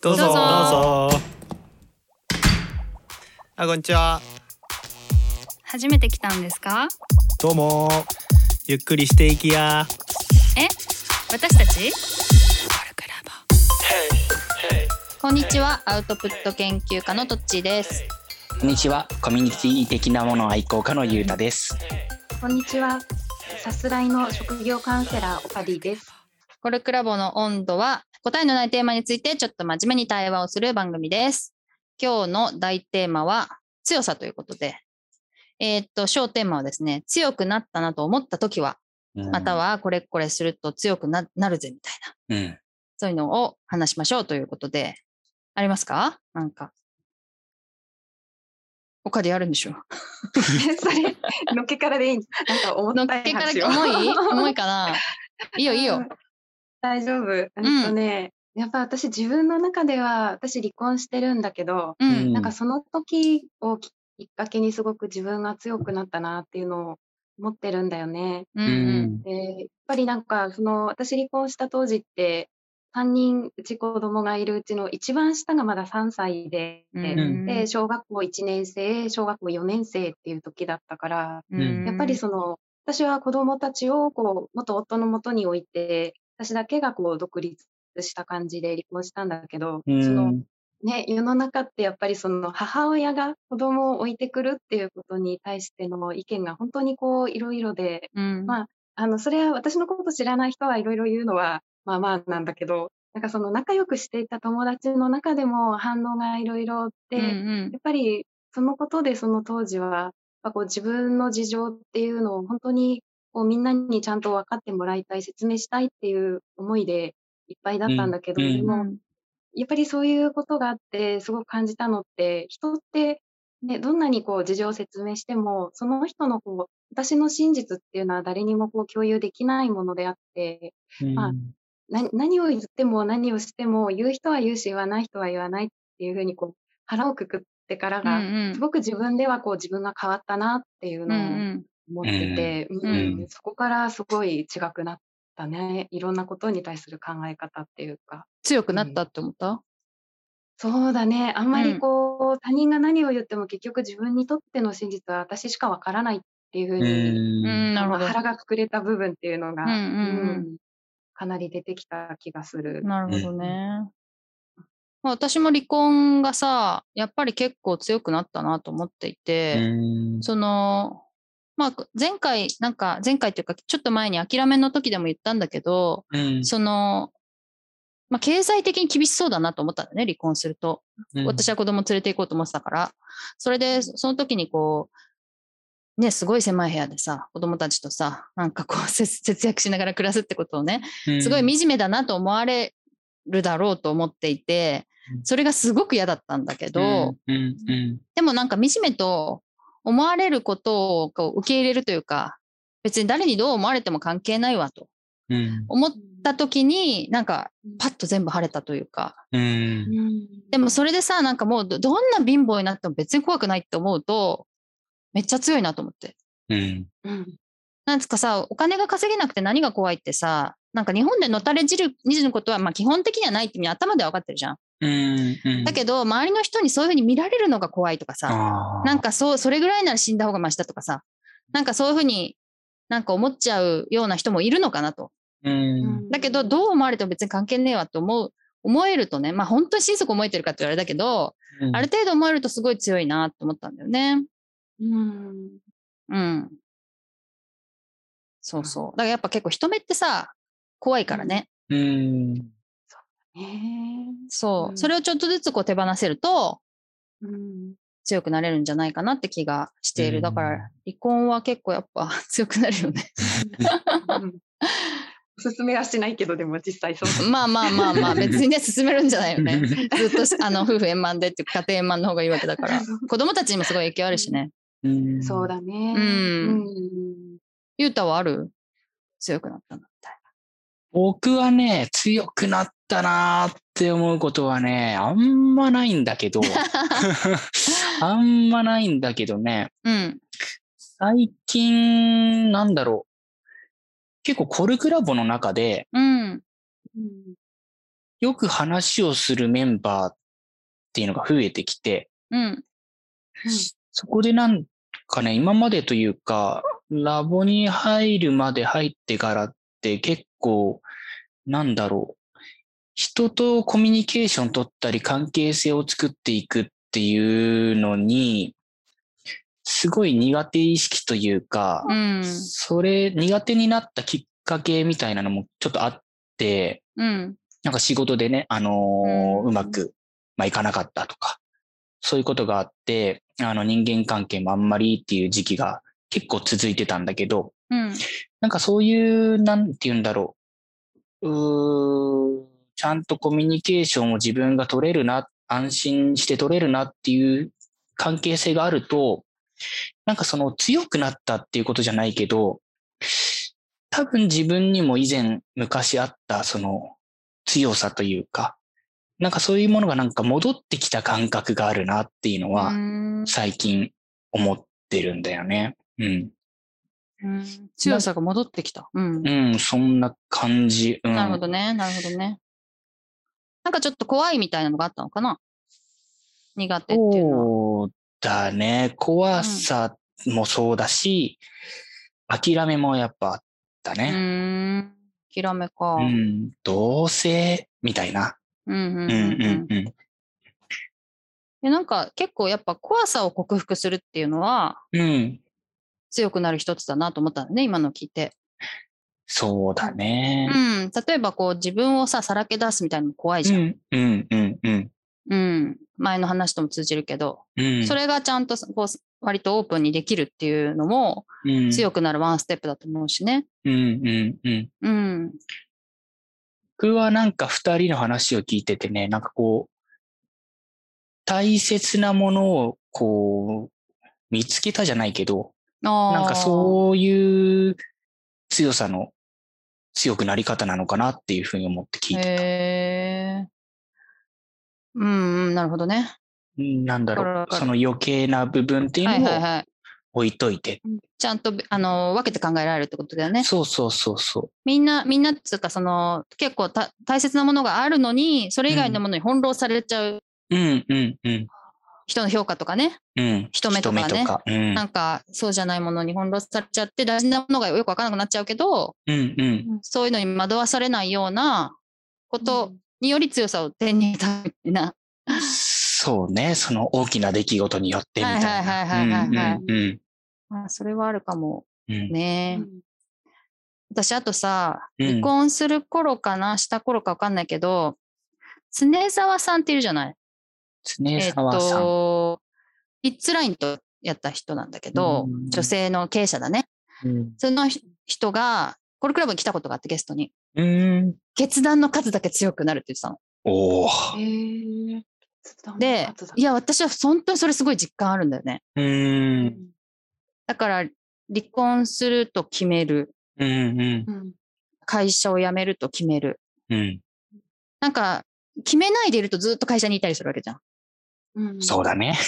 どうぞ。どうぞ。どうぞあこんにちは。初めて来たんですか？どうも。ゆっくりしていきや。え？私たち？こんにちは。アウトプット研究家のとっちーです。こんにちは、コミュニティ的なもの愛好家のゆうたです。こんにちは。さすらいの職業カウンセラーオカディです。コルクラボの温度は答えのないテーマについてちょっと真面目に対話をする番組です。今日の大テーマは強さということで。えーっと小テーマはですね強くなったなと思った時はまたはこれこれすると強くななるぜみたいな。うん、そういうのを話しましょうということで、ありますか？なんか。他であるんでしょ それ、のっけからでいい。んなんか重のったけから。重い？重いかな？いいよいいよ。大丈夫？えっとね、やっぱ私自分の中では、私離婚してるんだけど、ううんん。なんかその時をきっかけにすごく自分が強くなったなっていうのを思ってるんだよね。うんうん。で、やっぱりなんか、その、私離婚した当時って、3人、うち子供がいるうちの一番下がまだ3歳で、うんで、小学校1年生、小学校4年生っていう時だったから、うんやっぱりその、私は子供たちをこう、元夫の元に置いて、私だけがこう、独立した感じで離婚したんだけど、うん。その、ね、世の中ってやっぱりその母親が子供を置いてくるっていうことに対しての意見が本当にこういろいろで、うん。まああの、それは私のこと知らない人はいろいろ言うのは、まあまあなんだけど、なんかその仲良くしていた友達の中でも反応がいろいろあって、うんうん。やっぱりそのことでその当時は、やっぱこう自分の事情っていうのを本当にこうみんなにちゃんと分かってもらいたい、説明したいっていう思いでいっぱいだったんだけど、うんでも、うん。やっぱりそういうことがあって、すごく感じたのって、人って、ね、どんなにこう事情を説明しても、その人のこう、私の真実っていうのは誰にもこう共有できないものであって、まあな何を言っても何をしても、言う人は言うし、言わない人は言わないっていうふうにこう、腹をくくってからうんが、うん。すごく自分ではこう自分が変わったなっていううんうのをん思ってて、んうんそこからすごい違くなったね。いろんなことに対する考え方っていうか。強くなったって思った？そうだね。あんまりうんこう、他人が何を言っても結局自分にとっての真実は私しかわからないっていうふううに、うんんなるほどまあ腹がくくれた部分っていうのが、うんうんうんうんかなり出てきた気がする。なるほどね。まあ私も離婚がさ、やっぱり結構強くなったなと思っていて、うんその、まあ、前回、なんか、前回というか、ちょっと前に諦めの時でも言ったんだけど、うん。その、まあ、経済的に厳しそうだなと思ったんだね、離婚すると。私は子供連れて行こうと思ってたから。それで、その時にこう、ね、すごい狭い部屋でさ、子供たちとさ、なんかこう、節節約しながら暮らすってことをね、すごい惨めだなと思われるだろうと思っていてう、ん。それがすごく嫌だったんだけど、でもなんか惨めと思われることをこう受け入れるというか、別に誰にどう思われても関係ないわとうん。思った時に、なんかパッと全部晴れたというか、うん。うん。でもそれでさ、なんかもうどどんな貧乏になっても別に怖くないって思うと、めっちゃ強いなと思って。うん。うん。なんつうかさ、お金が稼げなくて何が怖いってさ、なんか日本でのたれじる、じることはまあ基本的にはないってみんな頭では分かってるじゃん。うんうんだけど、周りの人にそういうふうに見られるのが怖いとかさ、なんかそう、それぐらいなら死んだ方がマシだとかさ、なんかそういうふうになんか思っちゃうような人もいるのかなと。うんだけど、どう思われても別に関係ねえわと思う、思えるとね、まあ本当に心底思えてるかって言われたけど、うんある程度思えるとすごい強いなと思ったんだよね。うんうん。そうそう。だからやっぱ結構人目ってさ、怖いからね。うんねそうう。んそれをちょっとずつこう手放せるとうん強くなれるんじゃないかなって気がしている。うんだから離婚は結構やっぱ 強くなるよね。うんおすすめはしないけど、でも実際そう。まあまあまあまあ、別にね、進めるんじゃないよね。ずっとし あの夫婦円満でっていうか家庭円満の方がいいわけだから。子供たちにもすごい影響あるしね。うんそうだね。うんうんゆうたはある？強くなったのみたい僕はね、強くなったなーって思うことはね、あんまないんだけど、あんまないんだけどね、な。うん。最近、なんだろう。結構コルクラボの中で、うん。うんよく話をするメンバーっていうのが増えてきて、うん。そこでなんかね、今までというか、ラボに入るまで入ってからって結構、なんだろう。人とコミュニケーション取ったり関係性を作っていくっていうのに、すごい苦手意識というか、うん。それ苦手になったきっかけみたいなのもちょっとあって、うん。なんか仕事でね、あのーうまく、まあ、いかなかったとか、そういうことがあって、あの人間関係もあんまりっていう時期が結構続いてたんだけど、うん。なんかそういう、なんて言うんだろう。うーちゃんとコミュニケーションを自分が取れるな、安心して取れるなっていう関係性があると、なんかその強くなったっていうことじゃないけど、多分自分にも以前昔あったその強さというか、なんかそういうものがなんか戻ってきた感覚があるなっていうのはうん最近思ってるんだよね。うん。うん強さが戻ってきた。うん。うん、そんな感じ。うん、なるほどね。なるほどね。なんかちょっと怖いみたいなのがあったのかな？苦手っていうのは。そうだね。怖さもそうだし、諦めもやっぱあったうね。ーん。諦めか。ううんん、どうせ、みたいな。うんうんうん、うんうん、うん。でなんか結構やっぱ怖さを克服するっていうのはうん、強くなる一つだなと思ったんだね、今の聞いて。そうだねう。ん。例えばこう自分をさ、さらけ出すみたいなのも怖いじゃん。うん、うん、うん、うん。うん。前の話とも通じるけど、うん、それがちゃんとこう割とオープンにできるっていうのもうん、強くなるワンステップだと思うしね。うん、うん、うん。うん。僕はなんか二人の話を聞いててね、なんかこう、大切なものをこう、見つけたじゃないけど、あなんかそういう強さの強くなり方なのかなっていうふうに思って聞いてた。うんうん、なるほどね。うんなんだろう、その余計な部分っていうはいはいのをはい。置いといて。ちゃんと、あの、分けて考えられるってことだよね。そうそうそうそみんな、みんなっつうか、その、結構た大切なものがあるのに、それ以外のものに翻弄されちゃうう。うんうんうん。人の評価とかね。うん。人目とかね。うん。なんか、そうじゃないものに翻弄されちゃって、大事なものがよくわからなくなっちゃうけど、うんうん。そういうのに惑わされないようなことにより強さを手に入れたみたいな。そうね。その大きな出来事によってみたいな。はいはいはいそれはあるかも。ね。私、あとさ、うん離婚する頃かな、した頃かわかんないけど、常沢さんっているじゃない常沢さん。と、キッズラインとやった人なんだけど、うん女性の経営者だね。うんその人が、コルクラブに来たことがあってゲストに、うん。決断の数だけ強くなるって言ってたの。おお。で、いや、私は本当にそれすごい実感あるんだよね。う。うんんだから、離婚すると決める。うんうん。うん会社を辞めると決める。うん。なんか、決めないでいるとずっと会社にいたりするわけじゃん。うんそうだね。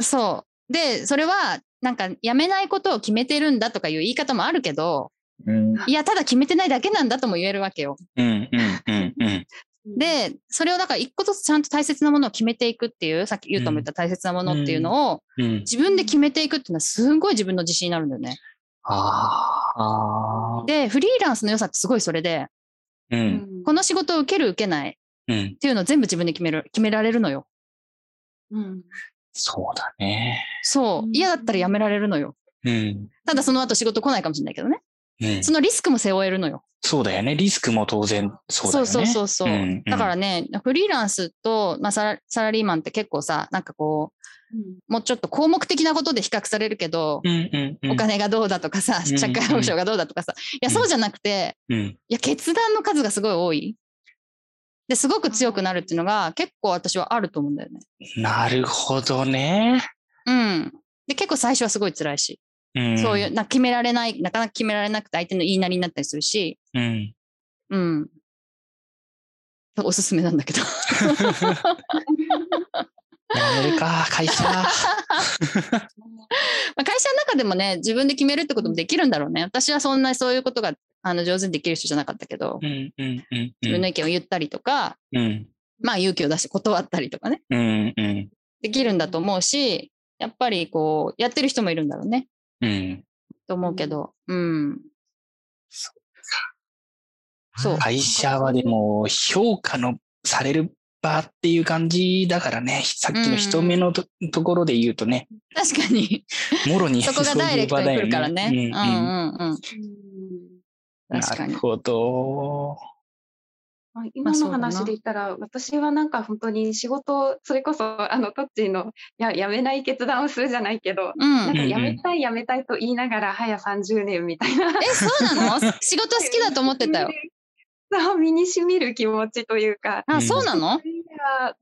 そう。で、それは、なんか、辞めないことを決めてるんだとかいう言い方もあるけど、うん。いや、ただ決めてないだけなんだとも言えるわけよ。うんうんうんうん。で、それをだから一個ずつちゃんと大切なものを決めていくっていう、さっき言うとも言った大切なものっていうのを、うん。自分で決めていくっていうのはすごい自分の自信になるんだよね。ああ。あで、フリーランスの良さってすごいそれで、この仕事を受ける受けないっうん。ていうのを全部自分で決める、決められるのよ。うんそうだね。そうう。ん嫌だったら辞められるのよ。うん。ただその後仕事来ないかもしれないけどね。うんそ。のリスクも背負えるのよ。そうだよね。リスクも当然そうだよね。そうそうそうそう。んんだからね、フリーランスと、まあ、サラサラリーマンって結構さ、なんかこう、もうちょっと項目的なことで比較されるけど、うんうんうん。お金がどうだとかさ、うん社会保障がどうだとかさ、いや、そうじゃなくて、うん。いや、決断の数がすごい多い。で、すごく強くなるっていうのが結構私はあると思うんだよね。なるほどね。うん。で、結構最初はすごい辛いし、うん。そういう、な決められない、なかなか決められなくて相手の言いなりになったりするし、うん。うん。おすすめなんだけど。やめるか、会社。まあ会社の中でもね、自分で決めるってこともできるんだろうね。私はそんなそういうことがあの上手にできる人じゃなかったけど、うんうんうん自分の意見を言ったりとか、うん。まあ勇気を出して断ったりとかね、うんうん。できるんだと思うし、やっぱりこう、やってる人もいるんだろうね、うん。と思うけど、うん。そう。会社はでも評価のされる場っていう感じだからね、さっきの人目のと,、ところで言うとね、確かに、もろにそこがダイレクトに来るからね。そうういうんうん。うん。うん確かになる。ほど。まあ今の話で言ったら、私はなんか本当に仕事、それこそ、あの、トッチーの、や、辞めない決断をするじゃないけど、うんなん。かうん辞めたい辞めたいと言いながら、早30年みたいな。え、そうなの？仕事好きだと思ってたよ。そう、身に染みる気持ちというか、あ、そうなの？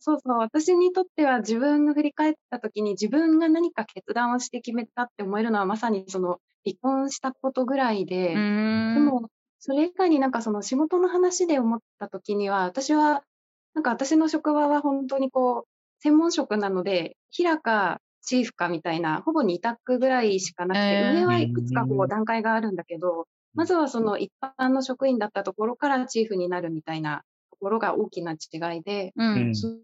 そういう意味ではそうそう、私にとっては自分が振り返った時に自分が何か決断をして決めたって思えるのはまさにその離婚したことぐらいで。でも、それ以外になんかその仕事の話で思ったときには、私は、なんか私の職場は本当にこう、専門職なので、平かチーフかみたいな、ほぼ2択ぐらいしかなくて、えー上はいくつかこう段階があるんだけど、まずはその一般の職員だったところからチーフになるみたいなところが大きな違いで、ううん。ん。その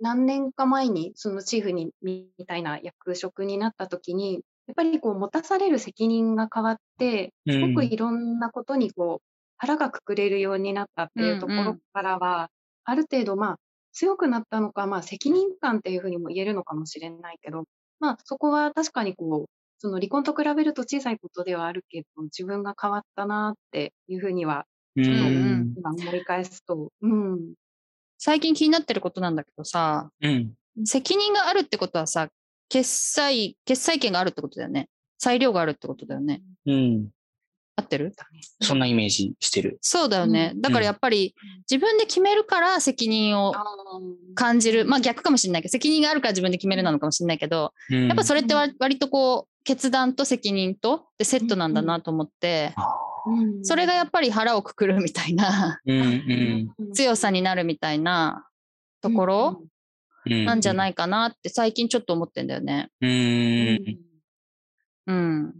何年か前にそのチーフにみたいな役職になった時に、やっぱりこう持たされる責任が変わって、すごくいろんなことにこう腹がくくれるようになったっていうところからは、ある程度まあ強くなったのか、まあ責任感っていうふうにも言えるのかもしれないけど、まあそこは確かにこう、その離婚と比べると小さいことではあるけど、自分が変わったなっていうふうには、うんうん。今思い返すと、うん。最近気になってることなんだけどさ、うん。責任があるってことはさ、決済、決済権があるってことだよね。裁量があるってことだよね。うん。合ってる？そんなイメージしてる。そうだよね。だからやっぱり自分で決めるから責任をあ感じる。まあ逆かもしれないけど、責任があるから自分で決めるなのかもしれないけど、ややっぱそれってわ割とこう、決断と責任とでセットなんだなと思って、うんそれがやっぱり腹をくくるみたいなうんうんうん強さになるみたいなところうんなんじゃないかなって最近ちょっと思ってんだよね。ううんんうん。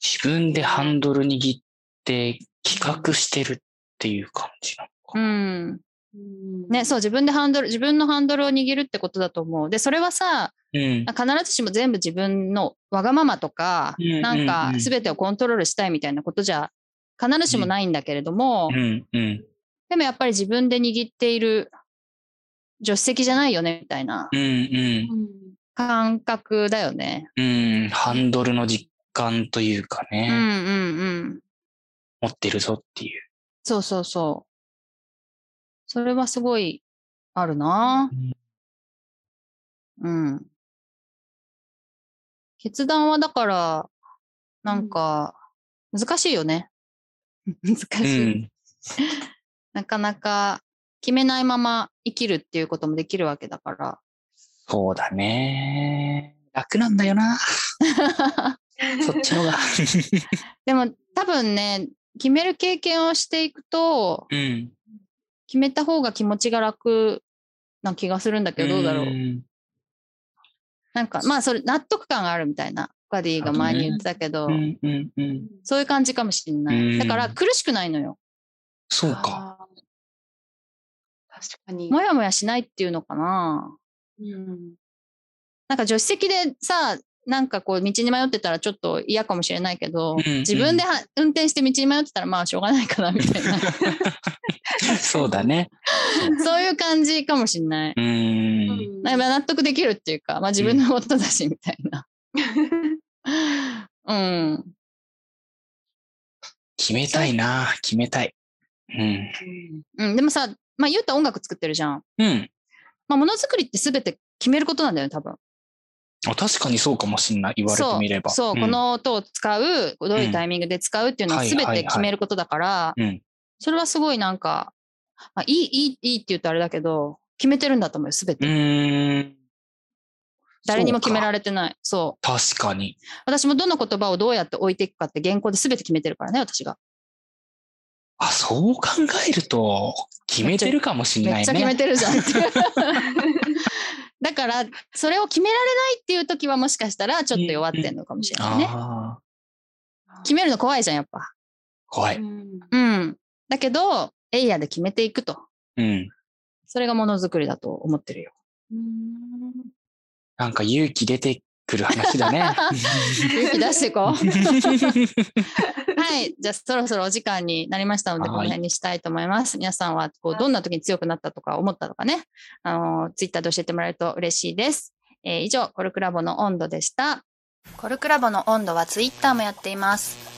自分でハンドル握って企画してるっていう感じなのうか。ん。うんね、そう、自分でハンドル、自分のハンドルを握るってことだと思う。で、それはさ、うん必ずしも全部自分のわがままとか、うんなんか全てをコントロールしたいみたいなことじゃ必ずしもないんだけれども、うんうんでもやっぱり自分で握っている助手席じゃないよね、みたいなうんうんうん感覚だよね。うんハンドルの実感というかね、うんうんうん。持ってるぞっていう。そうそうそう。それはすごいあるな。うん。決断はだから、なんか、難しいよね。難しうい、ん なかなか決めないまま生きるっていうこともできるわけだから。そうだね。楽なんだよな。そっちのが。でも多分ね、決める経験をしていくと、うん。決めた方が気持ちが楽な気がするんだけど、どうだろう。んなんか、まあ、それ、納得感があるみたいな、ガディが前に言ってたけど、うんうんうん。そういう感じかもしれなうい。んだから、苦しくないのよ。そうか。確かに。もやもやしないっていうのかな。うんなんか、助手席でさ、なんかこう、道に迷ってたらちょっと嫌かもしれないけど、うんうん自分では運転して道に迷ってたら、まあ、しょうがないかな、みたいな。そうだね。そういう感じかもしれない。う。うんんなんか納得できるっていうか、まあ、自分のことだし、みたいな。うん。決めたいな。決めたい。うん。うん、でもさ、まあ、言うと音楽作ってるじゃん。うん。まあ、ものづくりって全て決めることなんだよね、多分。あ確かにそうかもしんない。言われてみれば。そう、そうんこ、の音を使う、どういうタイミングで使うっていうのははい全て決めることだから、うん。それはすごいなんか、まあ、いい、いい、いいって言うとあれだけど、決めてるんだと思うよ、全うて。誰にも決められれてない。そう。確かに。私もどの言葉をどうやって置いていくかって原稿で全て決めてるからね、私が。あ、そう考えると、決めてるかもしんないね。めっちゃ決めてるじゃんって。だから、それを決められないっていう時はもしかしたらちょっと弱ってんのかもしれないね。あ決めるの怖いじゃん、やっぱ。怖い。うんうん。だけど、エイヤで決めていくと。うん。それがものづくりだと思ってるよ。うんなんか勇気出てくる話だね。勇気出していこう。はい。じゃあ、そろそろお時間になりましたので、はいこの辺にしたいと思います。皆さんは、こう、どんな時に強くなったとか思ったとかね、あの、ツイッターで教えてもらえると嬉しいです。えー以上、コルクラボの温度でした。コルクラボの温度はツイッターもやっています。